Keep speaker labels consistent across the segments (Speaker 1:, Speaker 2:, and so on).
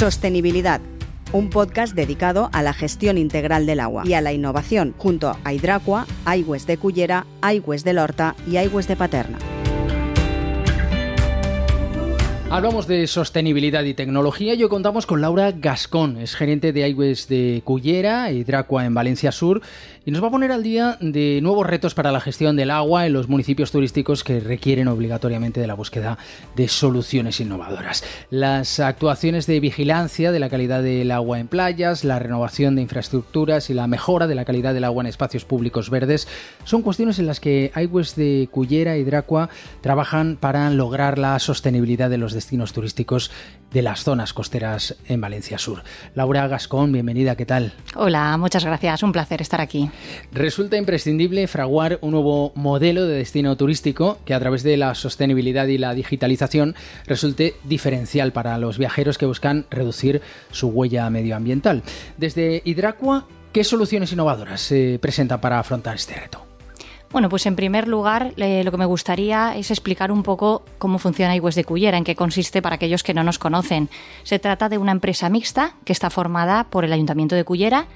Speaker 1: Sostenibilidad, un podcast dedicado a la gestión integral del agua y a la innovación junto a Hidracua, Aigües de Cullera, Aigües de Lorta y Aigües de Paterna.
Speaker 2: Hablamos de sostenibilidad y tecnología y hoy contamos con Laura Gascón, es gerente de Aigües de Cullera y Dracua en Valencia Sur y nos va a poner al día de nuevos retos para la gestión del agua en los municipios turísticos que requieren obligatoriamente de la búsqueda de soluciones innovadoras. Las actuaciones de vigilancia de la calidad del agua en playas, la renovación de infraestructuras y la mejora de la calidad del agua en espacios públicos verdes son cuestiones en las que Aigües de Cullera y Dracua trabajan para lograr la sostenibilidad de los destinos turísticos de las zonas costeras en Valencia Sur. Laura Gascón, bienvenida, ¿qué tal?
Speaker 3: Hola, muchas gracias, un placer estar aquí.
Speaker 2: Resulta imprescindible fraguar un nuevo modelo de destino turístico que a través de la sostenibilidad y la digitalización resulte diferencial para los viajeros que buscan reducir su huella medioambiental. Desde Hidracua, ¿qué soluciones innovadoras se presentan para afrontar este reto?
Speaker 3: Bueno, pues en primer lugar, lo que me gustaría es explicar un poco cómo funciona Aigües de Cullera, en qué consiste para aquellos que no nos conocen. Se trata de una empresa mixta que está formada por el Ayuntamiento de Cullera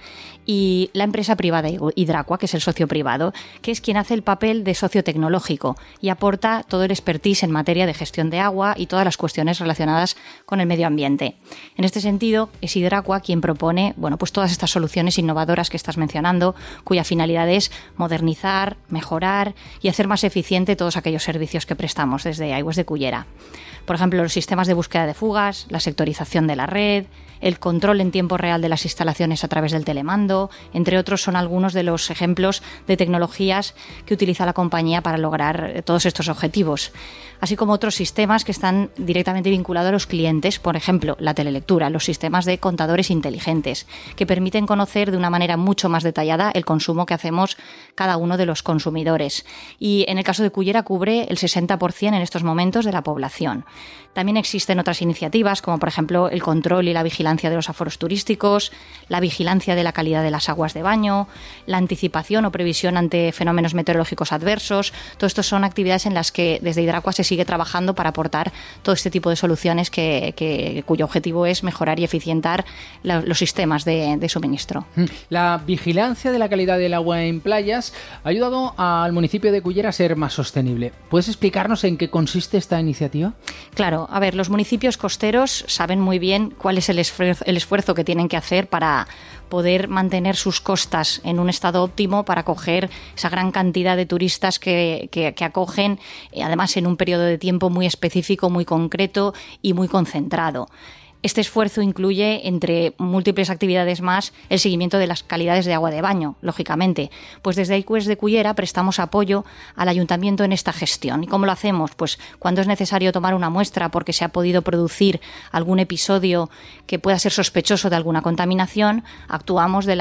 Speaker 3: y la empresa privada Hidracua, que es el socio privado, que es quien hace el papel de socio tecnológico y aporta todo el expertise en materia de gestión de agua y todas las cuestiones relacionadas con el medio ambiente. En este sentido, es Hidracua quien propone, bueno, pues todas estas soluciones innovadoras que estás mencionando, cuya finalidad es modernizar, mejorar y hacer más eficiente todos aquellos servicios que prestamos desde Aigües de Cullera. Por ejemplo, los sistemas de búsqueda de fugas, la sectorización de la red, el control en tiempo real de las instalaciones a través del telemando, entre otros son algunos de los ejemplos de tecnologías que utiliza la compañía para lograr eh, todos estos objetivos, así como otros sistemas que están directamente vinculados a los clientes, por ejemplo, la telelectura, los sistemas de contadores inteligentes, que permiten conocer de una manera mucho más detallada el consumo que hacemos cada uno de los consumidores. Y en el caso de Cullera cubre el 60% en estos momentos de la población. También existen otras iniciativas, como por ejemplo el control y la vigilancia de los aforos turísticos, la vigilancia de la calidad de las aguas de baño, la anticipación o previsión ante fenómenos meteorológicos adversos. Todo esto son actividades en las que desde Hidracua se sigue trabajando para aportar todo este tipo de soluciones que, cuyo objetivo es mejorar y eficientar los sistemas de, de suministro.
Speaker 2: Mm. La vigilancia de la calidad del agua en playas ha ayudado al municipio de Cullera ser más sostenible. ¿Puedes explicarnos en qué consiste esta iniciativa?
Speaker 3: Claro, a ver, los municipios costeros saben muy bien cuál es el esfuerzo, que tienen que hacer para poder mantener sus costas en un estado óptimo para acoger esa gran cantidad de turistas que, que acogen, eh, además en un periodo de tiempo muy específico, muy concreto y muy concentrado. Este esfuerzo incluye, entre múltiples actividades más, el seguimiento de las calidades de agua de baño, lógicamente. Pues desde ICUES de Cullera prestamos apoyo al ayuntamiento en esta gestión. ¿Y cómo lo hacemos? Pues cuando es necesario tomar una muestra porque se ha podido producir algún episodio que pueda ser sospechoso de alguna contaminación, actuamos de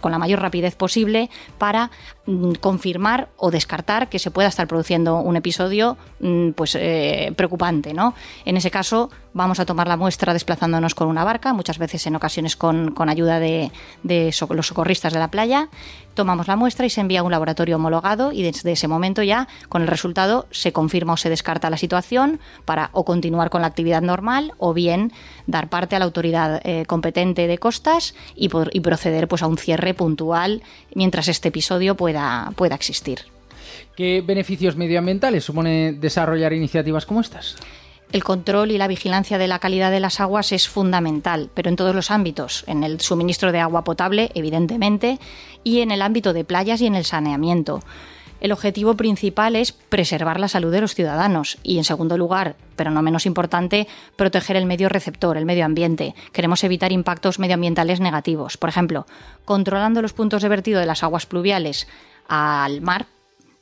Speaker 3: con la mayor rapidez posible para mm, confirmar o descartar que se pueda estar produciendo un episodio mm, pues, eh, preocupante. ¿no? En ese caso, vamos a tomar la muestra desplazándonos con una barca, muchas veces en ocasiones con, ayuda de, los socorristas de la playa. Tomamos la muestra y se envía a un laboratorio homologado y desde ese momento ya con el resultado se confirma o se descarta la situación para o continuar con la actividad normal o bien dar parte a la autoridad eh, competente de costas y, proceder pues, a un cierre puntual mientras este episodio pueda, pueda existir.
Speaker 2: ¿Qué beneficios medioambientales supone desarrollar iniciativas como estas?
Speaker 3: El control y la vigilancia de la calidad de las aguas es fundamental, pero en todos los ámbitos, en el suministro de agua potable, evidentemente, y en el ámbito de playas y en el saneamiento. El objetivo principal es preservar la salud de los ciudadanos y, en segundo lugar, pero no menos importante, proteger el medio receptor, el medio ambiente. Queremos evitar impactos medioambientales negativos. Por ejemplo, controlando los puntos de vertido de las aguas pluviales al mar,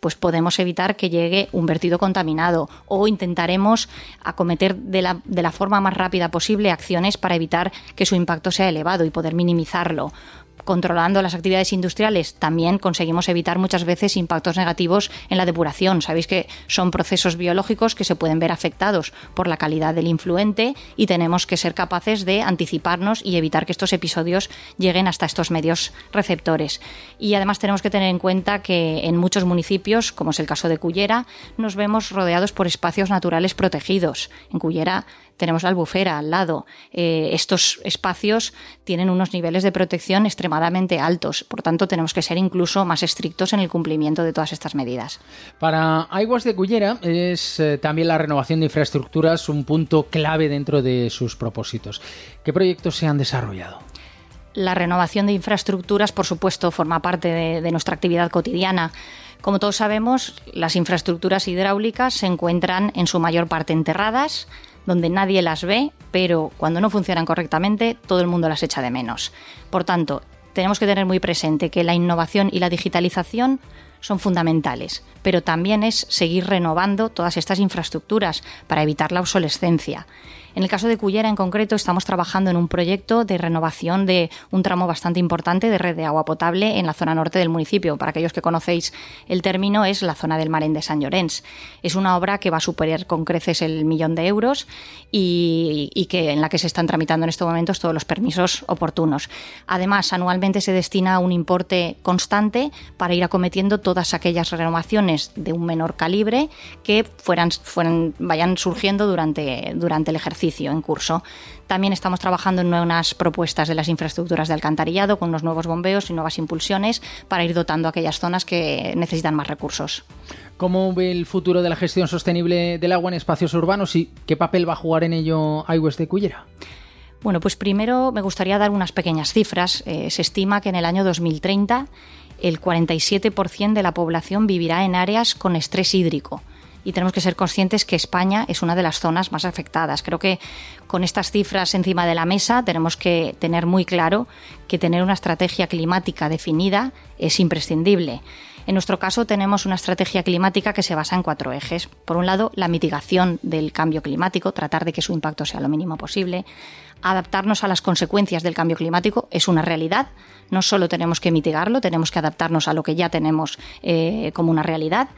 Speaker 3: pues podemos evitar que llegue un vertido contaminado o intentaremos acometer de la, de la forma más rápida posible acciones para evitar que su impacto sea elevado y poder minimizarlo controlando las actividades industriales, también conseguimos evitar muchas veces impactos negativos en la depuración. Sabéis que son procesos biológicos que se pueden ver afectados por la calidad del influente y tenemos que ser capaces de anticiparnos y evitar que estos episodios lleguen hasta estos medios receptores. Y además tenemos que tener en cuenta que en muchos municipios, como es el caso de Cullera, nos vemos rodeados por espacios naturales protegidos. En Cullera tenemos la albufera al lado. Eh, estos espacios tienen unos niveles de protección extremadamente altos, por tanto tenemos que ser incluso más estrictos en el cumplimiento de todas estas medidas.
Speaker 2: Para Aguas de Cullera es eh, también la renovación de infraestructuras un punto clave dentro de sus propósitos. ¿Qué proyectos se han desarrollado?
Speaker 3: La renovación de infraestructuras, por supuesto, forma parte de nuestra actividad cotidiana. Como todos sabemos, las infraestructuras hidráulicas se encuentran en su mayor parte enterradas, donde nadie las ve, pero cuando no funcionan correctamente, todo el mundo las echa de menos. Por tanto, tenemos que tener muy presente que la innovación y la digitalización son fundamentales, pero también es seguir renovando todas estas infraestructuras para evitar la obsolescencia. En el caso de Cullera en concreto estamos trabajando en un proyecto de renovación de un tramo bastante importante de red de agua potable en la zona norte del municipio. Para aquellos que conocéis el término es la zona del Marén de San Llorens. Es una obra que va a superar con creces el millón de euros y, que en la que se están tramitando en estos momentos todos los permisos oportunos. Además, anualmente se destina un importe constante para ir acometiendo todas aquellas renovaciones de un menor calibre que fueran, vayan surgiendo durante, durante el ejercicio en curso. También estamos trabajando en nuevas propuestas de las infraestructuras de alcantarillado con unos nuevos bombeos y nuevas impulsiones para ir dotando aquellas zonas que necesitan más recursos.
Speaker 2: ¿Cómo ve el futuro de la gestión sostenible del agua en espacios urbanos y qué papel va a jugar en ello Aigües de Cullera?
Speaker 3: Bueno, pues primero me gustaría dar unas pequeñas cifras. Eh, se estima que en el año 2030 el 47% de la población vivirá en áreas con estrés hídrico y tenemos que ser conscientes que España es una de las zonas más afectadas. Creo que con estas cifras encima de la mesa tenemos que tener muy claro que tener una estrategia climática definida es imprescindible. En nuestro caso tenemos una estrategia climática que se basa en cuatro ejes. Por un lado, la mitigación del cambio climático, tratar de que su impacto sea lo mínimo posible. Adaptarnos a las consecuencias del cambio climático es una realidad. No solo tenemos que mitigarlo, tenemos que adaptarnos a lo que ya tenemos eh, como una realidad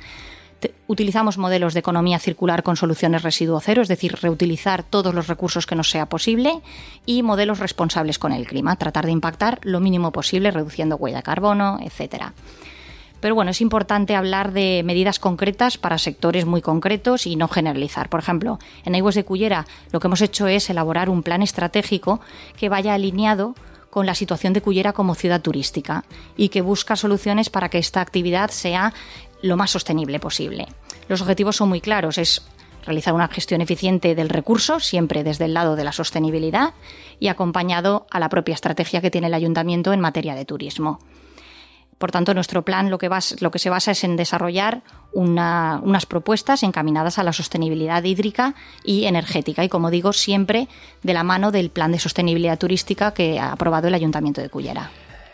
Speaker 3: utilizamos modelos de economía circular con soluciones residuo cero, es decir, reutilizar todos los recursos que nos sea posible, y modelos responsables con el clima, tratar de impactar lo mínimo posible, reduciendo huella de carbono, etcétera. Pero bueno, es importante hablar de medidas concretas para sectores muy concretos y no generalizar. Por ejemplo, en Aigües de Cullera lo que hemos hecho es elaborar un plan estratégico que vaya alineado con la situación de Cullera como ciudad turística y que busca soluciones para que esta actividad sea lo más sostenible posible. Los objetivos son muy claros, es realizar una gestión eficiente del recurso, siempre desde el lado de la sostenibilidad y acompañado a la propia estrategia que tiene el ayuntamiento en materia de turismo. Por tanto, nuestro plan lo que, se basa es en desarrollar unas propuestas encaminadas a la sostenibilidad hídrica y energética. Y como digo, siempre de la mano del plan de sostenibilidad turística que ha aprobado el Ayuntamiento de Cullera.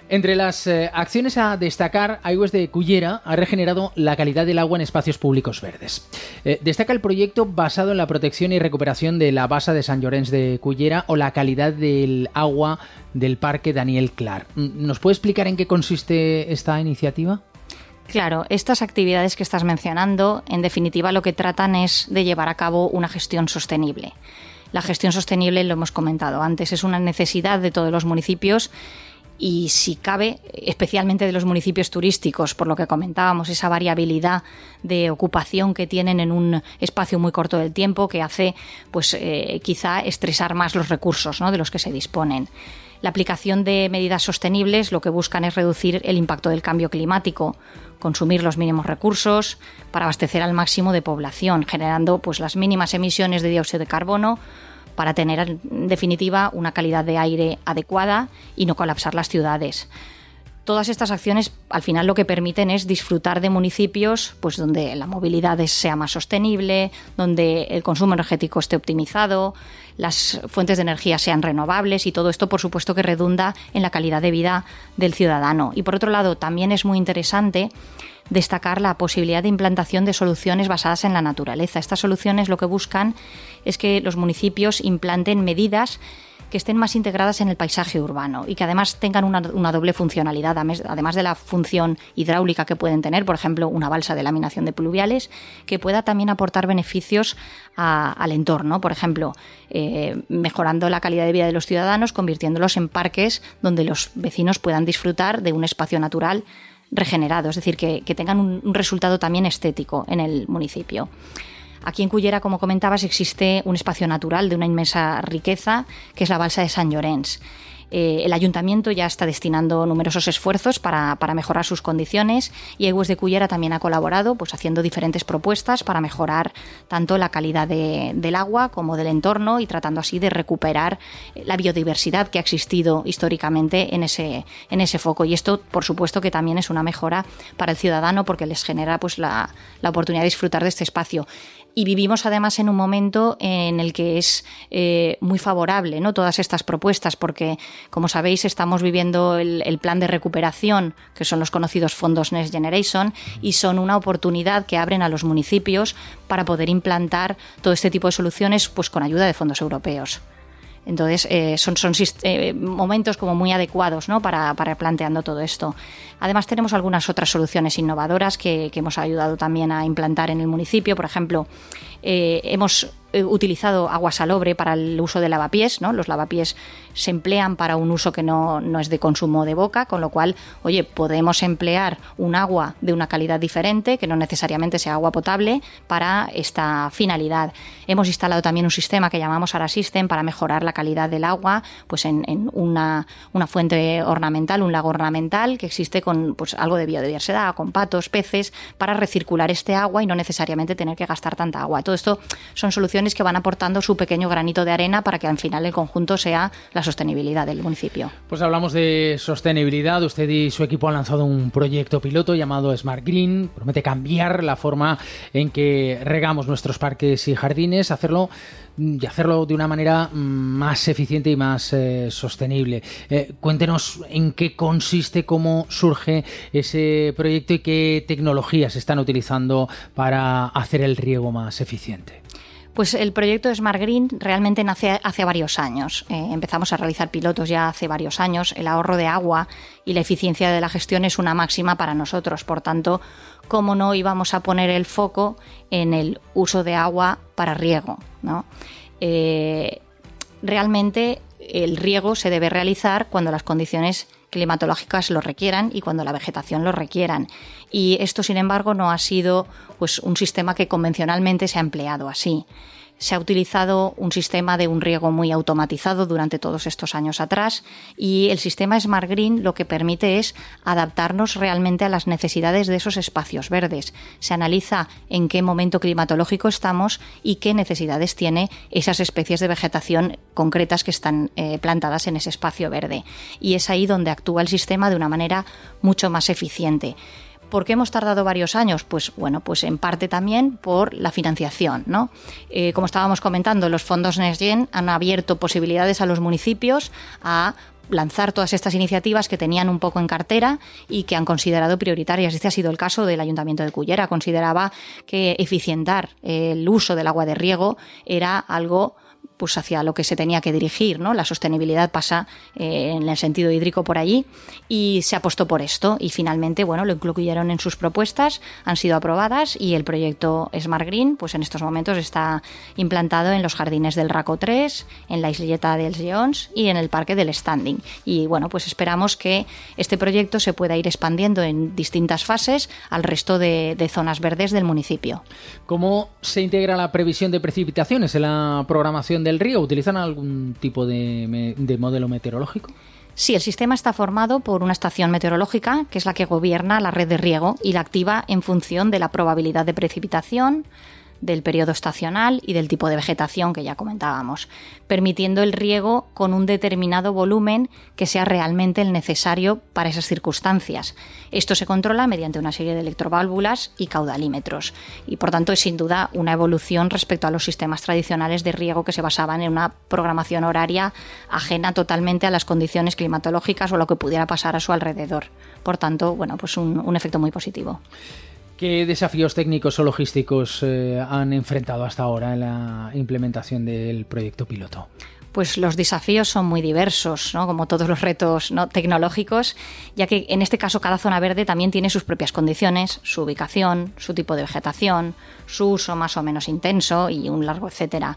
Speaker 2: Entre las eh, acciones a destacar, Aigües de Cullera ha regenerado la calidad del agua en espacios públicos verdes. Eh, destaca el proyecto basado en la protección y recuperación de la basa de San Llorens de Cullera o la calidad del agua del Parque Daniel Clar. Mm, ¿Nos puede explicar en qué consiste esta iniciativa?
Speaker 3: Claro, estas actividades que estás mencionando, en definitiva, lo que tratan es de llevar a cabo una gestión sostenible. La gestión sostenible, lo hemos comentado antes, es una necesidad de todos los municipios y si cabe, especialmente de los municipios turísticos, por lo que comentábamos, esa variabilidad de ocupación que tienen en un espacio muy corto del tiempo que hace, pues, eh, quizá estresar más los recursos ¿no? de los que se disponen. La aplicación de medidas sostenibles lo que buscan es reducir el impacto del cambio climático, consumir los mínimos recursos para abastecer al máximo de población, generando pues las mínimas emisiones de dióxido de carbono, para tener en definitiva una calidad de aire adecuada y no colapsar las ciudades. Todas estas acciones al final lo que permiten es disfrutar de municipios pues donde la movilidad sea más sostenible, donde el consumo energético esté optimizado, las fuentes de energía sean renovables y todo esto por supuesto que redunda en la calidad de vida del ciudadano. Y por otro lado, también es muy interesante destacar la posibilidad de implantación de soluciones basadas en la naturaleza. Estas soluciones lo que buscan es que los municipios implanten medidas que estén más integradas en el paisaje urbano y que además tengan una, doble funcionalidad, además de la función hidráulica que pueden tener, por ejemplo, una balsa de laminación de pluviales, que pueda también aportar beneficios al entorno, por ejemplo, eh, mejorando la calidad de vida de los ciudadanos, convirtiéndolos en parques donde los vecinos puedan disfrutar de un espacio natural regenerado, es decir, que, tengan un, resultado también estético en el municipio. Aquí en Cullera, como comentabas, existe un espacio natural de una inmensa riqueza, que es la balsa de San Llorens. Eh, el ayuntamiento ya está destinando numerosos esfuerzos para, mejorar sus condiciones y Aigües de Cullera también ha colaborado pues, haciendo diferentes propuestas para mejorar tanto la calidad del agua como del entorno y tratando así de recuperar la biodiversidad que ha existido históricamente en ese, en ese foco. Y esto, por supuesto, que también es una mejora para el ciudadano porque les genera pues, la, la oportunidad de disfrutar de este espacio y vivimos además en un momento en el que es eh, muy favorable ¿no? todas estas propuestas, porque, como sabéis, estamos viviendo el, el, plan de recuperación, que son los conocidos fondos Next Generation, y son una oportunidad que abren a los municipios para poder implantar todo este tipo de soluciones pues, con ayuda de fondos europeos. Entonces, eh, son, son eh, momentos como muy adecuados ¿no? para, para, planteando todo esto. Además, tenemos algunas otras soluciones innovadoras que, que hemos ayudado también a implantar en el municipio. Por ejemplo, eh, hemos utilizado agua salobre para el uso de lavapiés, ¿no? Los lavapiés se emplean para un uso que no, no, es de consumo de boca, con lo cual, oye, podemos emplear un agua de una calidad diferente, que no necesariamente sea agua potable, para esta finalidad. Hemos instalado también un sistema que llamamos Ara System para mejorar la calidad del agua, pues en, en una, una, fuente ornamental, un lago ornamental, que existe con pues, algo de biodiversidad, con patos, peces, para recircular este agua y no necesariamente tener que gastar tanta agua. Todo esto son soluciones que van aportando su pequeño granito de arena para que al final el conjunto sea la sostenibilidad del municipio.
Speaker 2: Pues hablamos de sostenibilidad. Usted y su equipo han lanzado un proyecto piloto llamado Smart Green. Promete cambiar la forma en que regamos nuestros parques y jardines, hacerlo y hacerlo de una manera mm, más eficiente y más eh, sostenible. Eh, cuéntenos en qué consiste, cómo surge ese proyecto y qué tecnologías están utilizando para hacer el riego más eficiente.
Speaker 3: Pues el proyecto Smart Green realmente nace hace varios años. Eh, empezamos a realizar pilotos ya hace varios años. El ahorro de agua y la eficiencia de la gestión es una máxima para nosotros. Por tanto, ¿cómo no íbamos a poner el foco en el uso de agua para riego? ¿no? Eh, realmente el riego se debe realizar cuando las condiciones climatológicas lo requieran y cuando la vegetación lo requieran. Y esto, sin embargo, no ha sido pues, un sistema que convencionalmente se ha empleado así se ha utilizado un sistema de un riego muy automatizado durante todos estos años atrás y el sistema Smart Green lo que permite es adaptarnos realmente a las necesidades de esos espacios verdes. Se analiza en qué momento climatológico estamos y qué necesidades tiene esas especies de vegetación concretas que están eh, plantadas en ese espacio verde. Y es ahí donde actúa el sistema de una manera mucho más eficiente. ¿Por qué hemos tardado varios años? Pues bueno, pues en parte también por la financiación, ¿no? Eh, como estábamos comentando, los fondos NextGen han abierto posibilidades a los municipios a lanzar todas estas iniciativas que tenían un poco en cartera y que han considerado prioritarias. Este ha sido el caso del Ayuntamiento de Cullera. Consideraba que eficientar el uso del agua de riego era algo pues hacia lo que se tenía que dirigir, ¿no? La sostenibilidad pasa eh, en el sentido hídrico por allí y se apostó por esto y finalmente, bueno, lo incluyeron en sus propuestas, han sido aprobadas y el proyecto Smart Green, pues en estos momentos está implantado en los jardines del Raco 3, en la isleta del Lleons y en el parque del Standing. Y bueno, pues esperamos que este proyecto se pueda ir expandiendo en distintas fases al resto de, de zonas verdes del municipio.
Speaker 2: ¿Cómo se integra la previsión de precipitaciones en la programación del río? ¿Utilizan algún tipo de, de modelo meteorológico?
Speaker 3: Sí, el sistema está formado por una estación meteorológica, que es la que gobierna la red de riego y la activa en función de la probabilidad de precipitación, del periodo estacional y del tipo de vegetación que ya comentábamos, permitiendo el riego con un determinado volumen que sea realmente el necesario para esas circunstancias. Esto se controla mediante una serie de electroválvulas y caudalímetros y por tanto es sin duda una evolución respecto a los sistemas tradicionales de riego que se basaban en una programación horaria ajena totalmente a las condiciones climatológicas o lo que pudiera pasar a su alrededor. Por tanto, bueno, pues un, un efecto muy positivo.
Speaker 2: ¿Qué desafíos técnicos o logísticos eh, han enfrentado hasta ahora en la implementación del proyecto piloto?
Speaker 3: pues los desafíos son muy diversos, como todos los retos ¿no? tecnológicos, ya que en este caso cada zona verde también tiene sus propias condiciones, su ubicación, su tipo de vegetación, su uso más o menos intenso y un largo etcétera.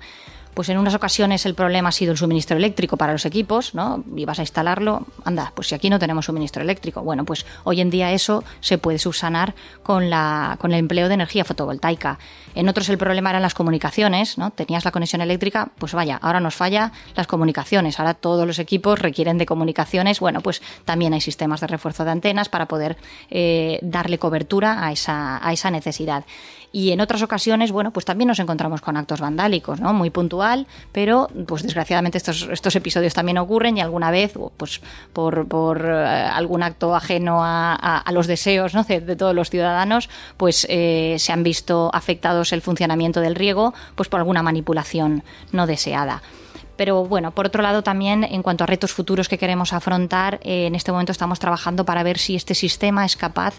Speaker 3: Pues en unas ocasiones el problema ha sido el suministro eléctrico para los equipos, ¿no? Y vas a instalarlo, anda, pues si aquí no tenemos suministro eléctrico. Bueno, pues hoy en día eso se puede subsanar con, la, con el empleo de energía fotovoltaica. En otros el problema eran las comunicaciones, ¿no? Tenías la conexión eléctrica, pues vaya, ahora nos falla las comunicaciones, ahora todos los equipos requieren de comunicaciones, bueno, pues también hay sistemas de refuerzo de antenas para poder eh, darle cobertura a esa, a esa necesidad y en otras ocasiones, bueno, pues también nos encontramos con actos vandálicos, ¿no? Muy puntual, pero pues desgraciadamente estos, estos episodios también ocurren y alguna vez, pues por, por eh, algún acto ajeno a, los deseos ¿no? de, todos los ciudadanos, pues eh, se han visto afectados el funcionamiento del riego, pues por alguna manipulación no deseada. Pero bueno, por otro lado también en cuanto a retos futuros que queremos afrontar, eh, en este momento estamos trabajando para ver si este sistema es capaz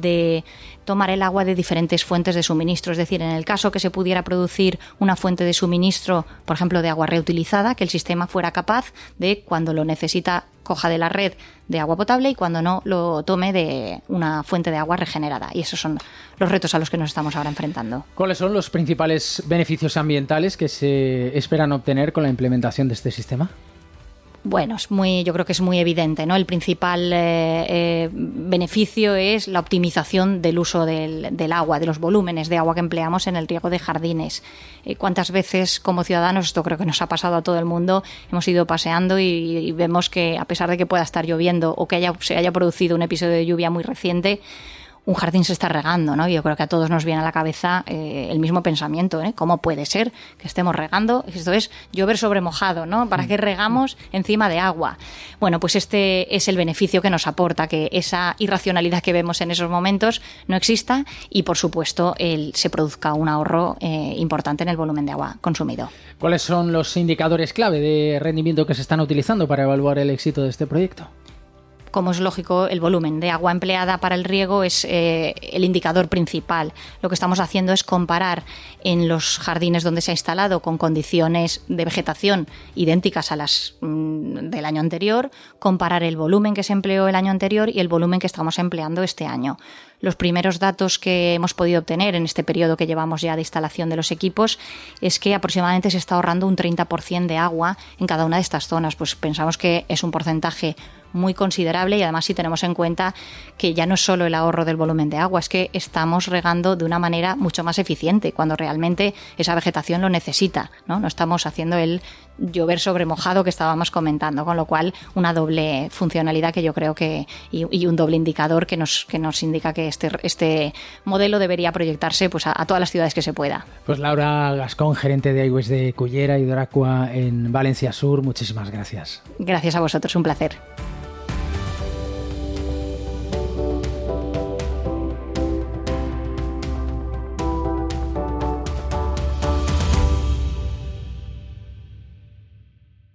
Speaker 3: de tomar el agua de diferentes fuentes de suministro. Es decir, en el caso que se pudiera producir una fuente de suministro, por ejemplo, de agua reutilizada, que el sistema fuera capaz de, cuando lo necesita, coja de la red de agua potable y cuando no, lo tome de una fuente de agua regenerada. Y esos son los retos a los que nos estamos ahora enfrentando.
Speaker 2: ¿Cuáles son los principales beneficios ambientales que se esperan obtener con la implementación de este sistema?
Speaker 3: Bueno, es muy, yo creo que es muy evidente, ¿no? El principal eh, eh, beneficio es la optimización del uso del, agua, de los volúmenes de agua que empleamos en el riego de jardines. Eh, ¿Cuántas veces como ciudadanos, esto creo que nos ha pasado a todo el mundo, hemos ido paseando y, vemos que a pesar de que pueda estar lloviendo o que haya, se haya producido un episodio de lluvia muy reciente, un jardín se está regando, ¿no? Yo creo que a todos nos viene a la cabeza eh, el mismo pensamiento, ¿eh? ¿Cómo puede ser que estemos regando? Esto es llover sobre mojado, ¿no? ¿Para qué regamos encima de agua? Bueno, pues este es el beneficio que nos aporta, que esa irracionalidad que vemos en esos momentos no exista y, por supuesto, se produzca un ahorro eh, importante en el volumen de agua consumido.
Speaker 2: ¿Cuáles son los indicadores clave de rendimiento que se están utilizando para evaluar el éxito de este proyecto?
Speaker 3: Como es lógico, el volumen de agua empleada para el riego es eh, el indicador principal. Lo que estamos haciendo es comparar en los jardines donde se ha instalado con condiciones de vegetación idénticas a las mm, del año anterior, comparar el volumen que se empleó el año anterior y el volumen que estamos empleando este año los primeros datos que hemos podido obtener en este periodo que llevamos ya de instalación de los equipos es que aproximadamente se está ahorrando un 30% de agua en cada una de estas zonas. Pues pensamos que es un porcentaje muy considerable y además si tenemos en cuenta que ya no es solo el ahorro del volumen de agua, es que estamos regando de una manera mucho más eficiente cuando realmente esa vegetación lo necesita, ¿no? No estamos haciendo el llover sobre mojado que estábamos comentando, con lo cual una doble funcionalidad que yo creo que y, un doble indicador que nos que nos indica que este este modelo debería proyectarse pues a, todas las ciudades que se pueda.
Speaker 2: Pues Laura Gascón, gerente de Aigües de Cullera y Doracua en Valencia Sur, muchísimas gracias.
Speaker 3: Gracias a vosotros, un placer.